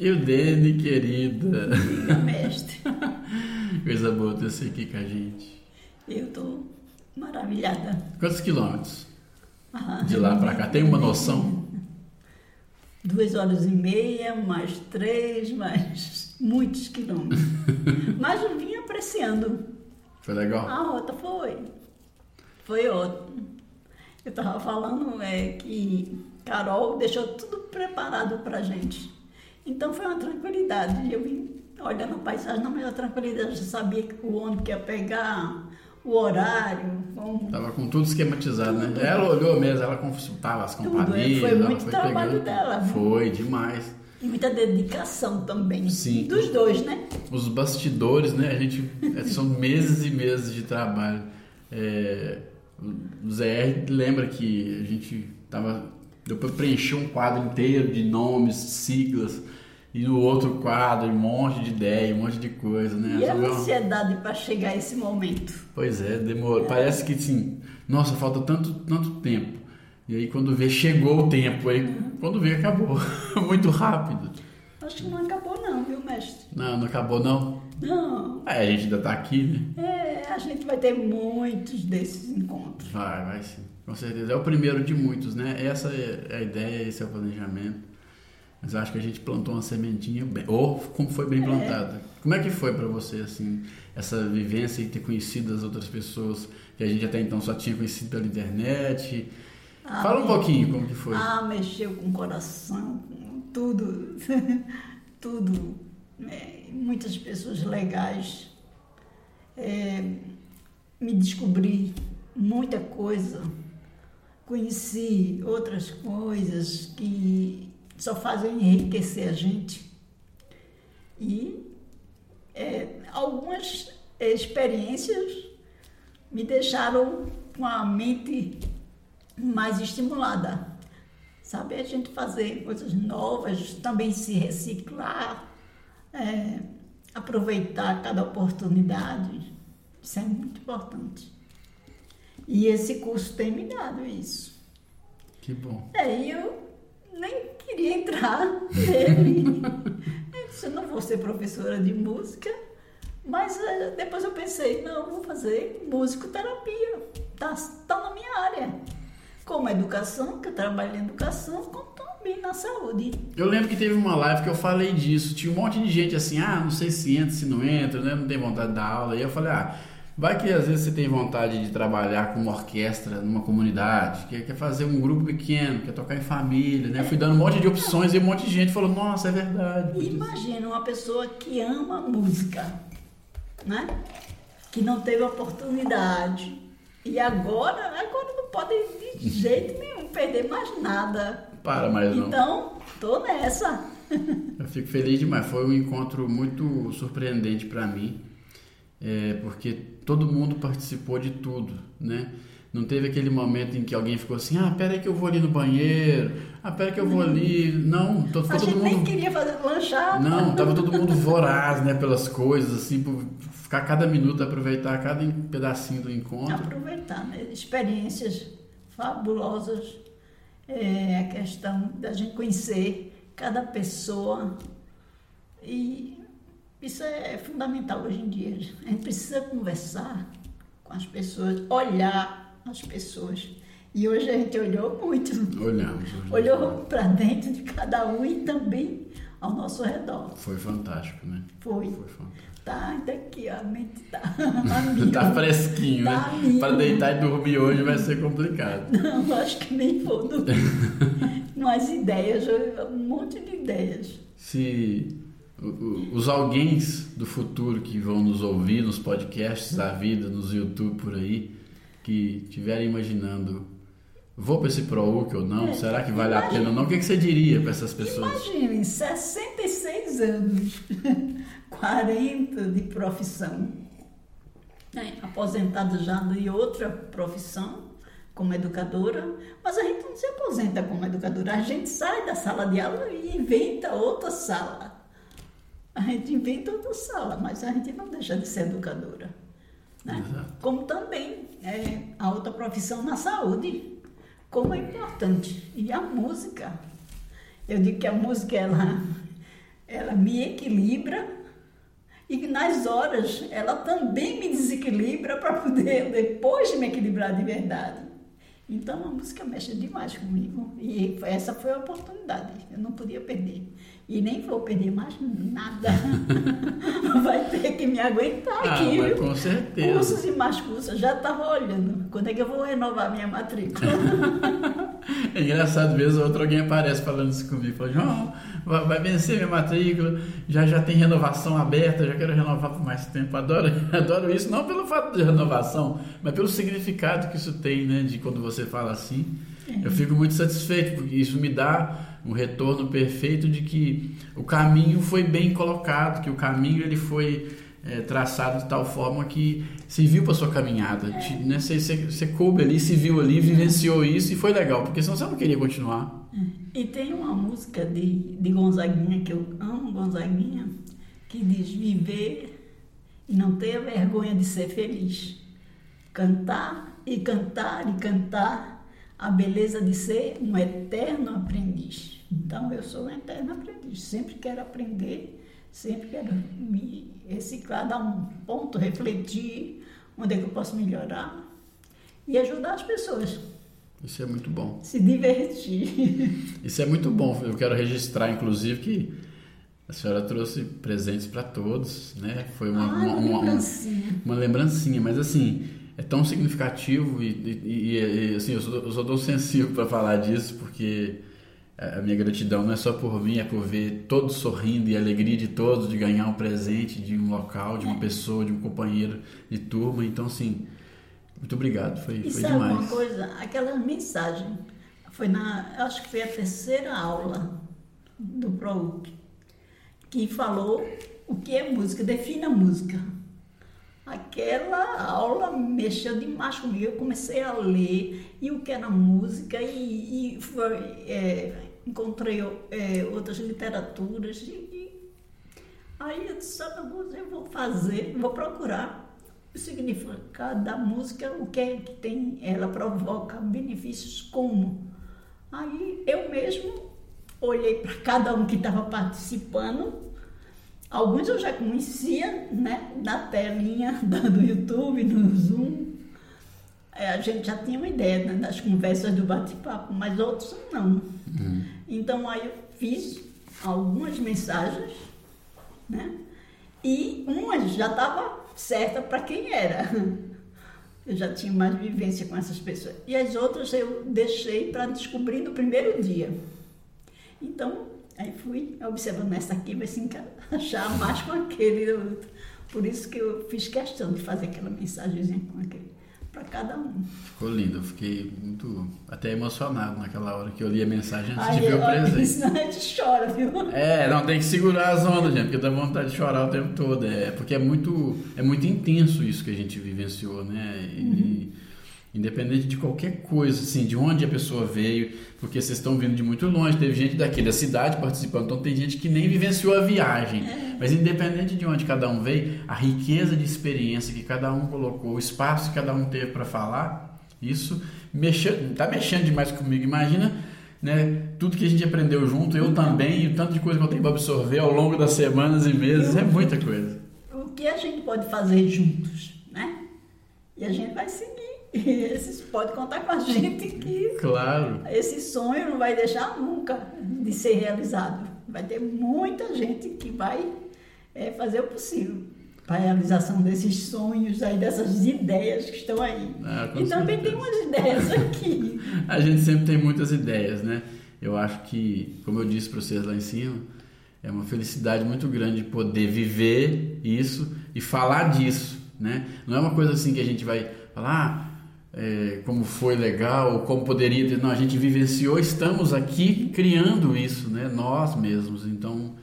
E o Dene, querida? Diga, mestre. Coisa boa ter você aqui com a gente. Eu tô maravilhada. Quantos quilômetros? Ah, De lá pra cá, tem uma noção? Duas horas e meia, mais três, mais muitos quilômetros. Mas eu vim apreciando. Foi legal? A rota foi. Foi ótimo. Eu tava falando é, que Carol deixou tudo preparado pra gente. Então foi uma tranquilidade. Eu vim olhando a paisagem, na maior tranquilidade. Eu sabia que o ônibus que ia pegar, o horário, como Tava com tudo esquematizado, né? Ela olhou mesmo, ela consultava as Tudo, companhias. foi muito trabalho pegando. dela? Foi, demais. E muita dedicação também. Sim. Dos dois, né? Os bastidores, né? A gente é, são meses e meses de trabalho. É, o Zé lembra que a gente tava deu para preencher um quadro inteiro de nomes, siglas e no outro quadro um monte de ideia, um monte de coisa, né? E a ansiedade para chegar a esse momento. Pois é, demorou. Parece que assim, nossa, falta tanto, tanto tempo. E aí quando vê, chegou o tempo. Aí quando vê, acabou. Muito rápido. Acho que não acabou não, viu, mestre? Não, não acabou não. Não. É, a gente ainda tá aqui, né? É, a gente vai ter muitos desses encontros. Vai, vai sim. Com certeza. É o primeiro de muitos, né? Essa é a ideia, esse é o planejamento. Mas acho que a gente plantou uma sementinha bem. Ou como foi bem plantada. Como é que foi pra você, assim, essa vivência e ter conhecido as outras pessoas que a gente até então só tinha conhecido pela internet? Ah, Fala um pouquinho como que foi. Ah, mexeu com o coração, com tudo. tudo. É, muitas pessoas legais. É, me descobri muita coisa. Conheci outras coisas que só fazem enriquecer a gente. E é, algumas experiências me deixaram com a mente mais estimulada. Sabe, a gente fazer coisas novas, também se reciclar, é, aproveitar cada oportunidade. Isso é muito importante. E esse curso tem me dado isso. Que bom. Aí eu nem queria entrar nele. Eu disse, não vou ser professora de música, mas eh, depois eu pensei, não, vou fazer musicoterapia. Tá, tá na minha área. Como educação, que eu trabalho em educação, como também na saúde. Eu lembro que teve uma live que eu falei disso. Tinha um monte de gente assim, ah, não sei se entra, se não entra, né? Não tem vontade de dar aula. E eu falei, ah, vai que às vezes você tem vontade de trabalhar com uma orquestra numa comunidade, quer, quer fazer um grupo pequeno, quer tocar em família, né? Fui dando um monte de opções e um monte de gente falou, nossa, é verdade. Imagina uma pessoa que ama música, né? Que não teve oportunidade. E agora, agora não pode de jeito nenhum perder mais nada. Para mais não. Então, tô nessa. Eu fico feliz demais. Foi um encontro muito surpreendente para mim, é, porque todo mundo participou de tudo, né? Não teve aquele momento em que alguém ficou assim, ah, pera aí que eu vou ali no banheiro, ah, pera que eu vou ali. Não, to- A ficou todo gente nem mundo... queria fazer lanchada. Não, tava todo mundo voraz, né, pelas coisas, assim, por ficar cada minuto, aproveitar cada pedacinho do encontro. Aproveitar, né? Experiências fabulosas. É a questão da gente conhecer cada pessoa. E isso é fundamental hoje em dia. A gente precisa conversar com as pessoas, olhar as pessoas. E hoje a gente olhou muito. Olhamos. Olhou para dentro de cada um e também ao nosso redor. Foi fantástico, né? Foi. Foi fantástico. Tá, ainda aqui a mente tá. Tá fresquinho, Tá né? Para deitar e dormir hoje vai ser complicado. Não, acho que nem vou. Não. Umas ideias, um monte de ideias. Se os alguém do futuro que vão nos ouvir nos podcasts da vida, nos YouTube por aí, que estiverem imaginando, vou para esse ProUC ou não? É, Será que vale a pena ou não? O que, que você diria para essas pessoas? Imaginem, 66 anos, 40 de profissão, né? aposentada já de outra profissão, como educadora, mas a gente não se aposenta como educadora, a gente sai da sala de aula e inventa outra sala. A gente inventa outra sala, mas a gente não deixa de ser educadora. né? Como também é, a outra profissão na saúde, como é importante. E a música. Eu digo que a música, ela, ela me equilibra e nas horas ela também me desequilibra para poder depois me equilibrar de verdade. Então a música mexe demais comigo e essa foi a oportunidade, eu não podia perder. E nem vou perder mais nada. Vai ter que me aguentar ah, aqui. Mas com certeza. Cursos e mais cursos, já estava olhando. Quando é que eu vou renovar minha matrícula? é engraçado mesmo, outro alguém aparece falando isso comigo. Fala, João, vai vencer minha matrícula, já já tem renovação aberta, já quero renovar por mais tempo. Adoro, adoro isso, não pelo fato de renovação, mas pelo significado que isso tem, né? De quando você fala assim. É. Eu fico muito satisfeito, porque isso me dá um retorno perfeito de que o caminho foi bem colocado, que o caminho ele foi é, traçado de tal forma que serviu para sua caminhada. É. Né, você, você, você coube ali, se viu ali, vivenciou isso e foi legal, porque senão você não queria continuar. E tem uma música de, de Gonzaguinha, que eu amo Gonzaguinha, que diz viver e não ter vergonha de ser feliz. Cantar e cantar e cantar a beleza de ser um eterno aprendiz. Então, eu sou um eterno aprendiz. Sempre quero aprender, sempre quero me reciclar, dar um ponto, refletir onde é que eu posso melhorar e ajudar as pessoas. Isso é muito bom. Se divertir. Isso é muito bom. Eu quero registrar, inclusive, que a senhora trouxe presentes para todos, né? Foi uma, ah, uma, uma, lembrancinha. uma, lembrancinha, mas assim, é tão significativo e, e, e assim, eu sou, eu sou tão sensível para falar disso, porque a minha gratidão não é só por mim, é por ver todos sorrindo e a alegria de todos de ganhar um presente de um local, de uma pessoa, de um companheiro de turma. Então, assim, muito obrigado, foi, e foi sabe demais. uma coisa? Aquela mensagem, foi na, acho que foi a terceira aula do ProUC, que falou o que é música, defina a música. Aquela aula mexeu demais comigo. Eu comecei a ler e o que era música e, e foi, é, encontrei é, outras literaturas. E, e, aí eu disse, eu vou fazer, vou procurar o significado da música, o que é que tem, ela provoca benefícios como. Aí eu mesmo olhei para cada um que estava participando Alguns eu já conhecia, né, na telinha do YouTube, no Zoom. É, a gente já tinha uma ideia né, das conversas do bate-papo, mas outros não. Uhum. Então aí eu fiz algumas mensagens, né? E uma já estava certa para quem era. Eu já tinha mais vivência com essas pessoas. E as outras eu deixei para descobrir no primeiro dia. Então, Aí fui observando essa aqui, vai se encaixar mais com aquele outro. Por isso que eu fiz questão de fazer aquela mensagenzinha com aquele, para cada um. Ficou lindo, eu fiquei muito, até emocionado naquela hora que eu li a mensagem antes de ver o presente. Senão a gente chora, viu? É, não, tem que segurar as ondas, gente, porque dá vontade de chorar o tempo todo. É, porque é muito, é muito intenso isso que a gente vivenciou, né? E, uhum Independente de qualquer coisa, assim, de onde a pessoa veio, porque vocês estão vindo de muito longe, teve gente daqui da cidade participando, então tem gente que nem vivenciou a viagem. É. Mas independente de onde cada um veio, a riqueza de experiência que cada um colocou, o espaço que cada um teve para falar, isso mexe, tá mexendo demais comigo. Imagina né, tudo que a gente aprendeu junto, eu também, e o tanto de coisa que eu tenho para absorver ao longo das semanas e meses, é muita coisa. O que a gente pode fazer juntos, né? E a gente vai seguir e esses pode contar com a gente que claro. esse sonho não vai deixar nunca de ser realizado. Vai ter muita gente que vai é, fazer o possível para a realização desses sonhos aí, dessas ideias que estão aí. Ah, e também tem umas ideias aqui. a gente sempre tem muitas ideias, né? Eu acho que, como eu disse para vocês lá em cima, é uma felicidade muito grande poder viver isso e falar disso, né? Não é uma coisa assim que a gente vai falar, ah, é, como foi legal, como poderia ter. Não, a gente vivenciou, estamos aqui criando isso, né? Nós mesmos. Então,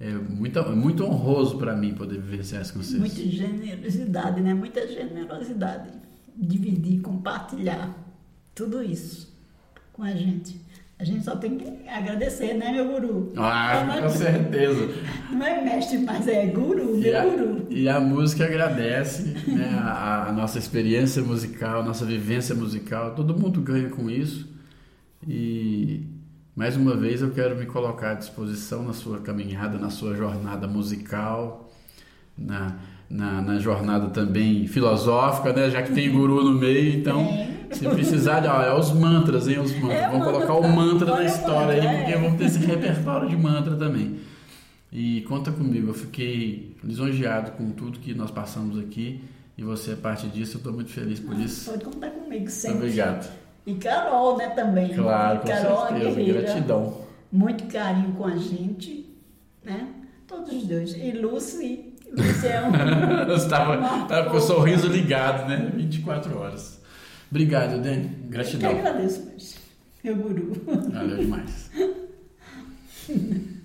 é muito, é muito honroso para mim poder vivenciar isso com vocês. Muita generosidade, né? Muita generosidade. Dividir, compartilhar tudo isso com a gente. A gente só tem que agradecer, né, meu guru? Ah, com certeza. Não é mestre, mas é guru, meu e a, guru. E a música agradece né, a, a, nossa experiência musical, a nossa vivência musical. Todo mundo ganha com isso. E Mais uma vez eu quero me colocar à disposição na sua caminhada, na sua jornada musical, na, na, na jornada também filosófica, né? Já que tem guru no meio, então se precisar de, olha, os mantras, hein? Os mantras. É, vamos colocar o mantra na história aí, porque é. vamos ter esse repertório de mantra também. E conta comigo, eu fiquei lisonjeado com tudo que nós passamos aqui e você é parte disso, eu estou muito feliz por isso. Pode contar comigo sempre. Obrigado. E Carol, né, também. Claro, com Carol, certeza. guerreira. Gratidão. Muito carinho com a gente, né? Todos os dois. E Lucy. Lucy é um... Estava estava com o sorriso ligado, né? 24 horas. Obrigado, Dani. Eu que Gratidão. agradeço, meu guru. Valeu demais.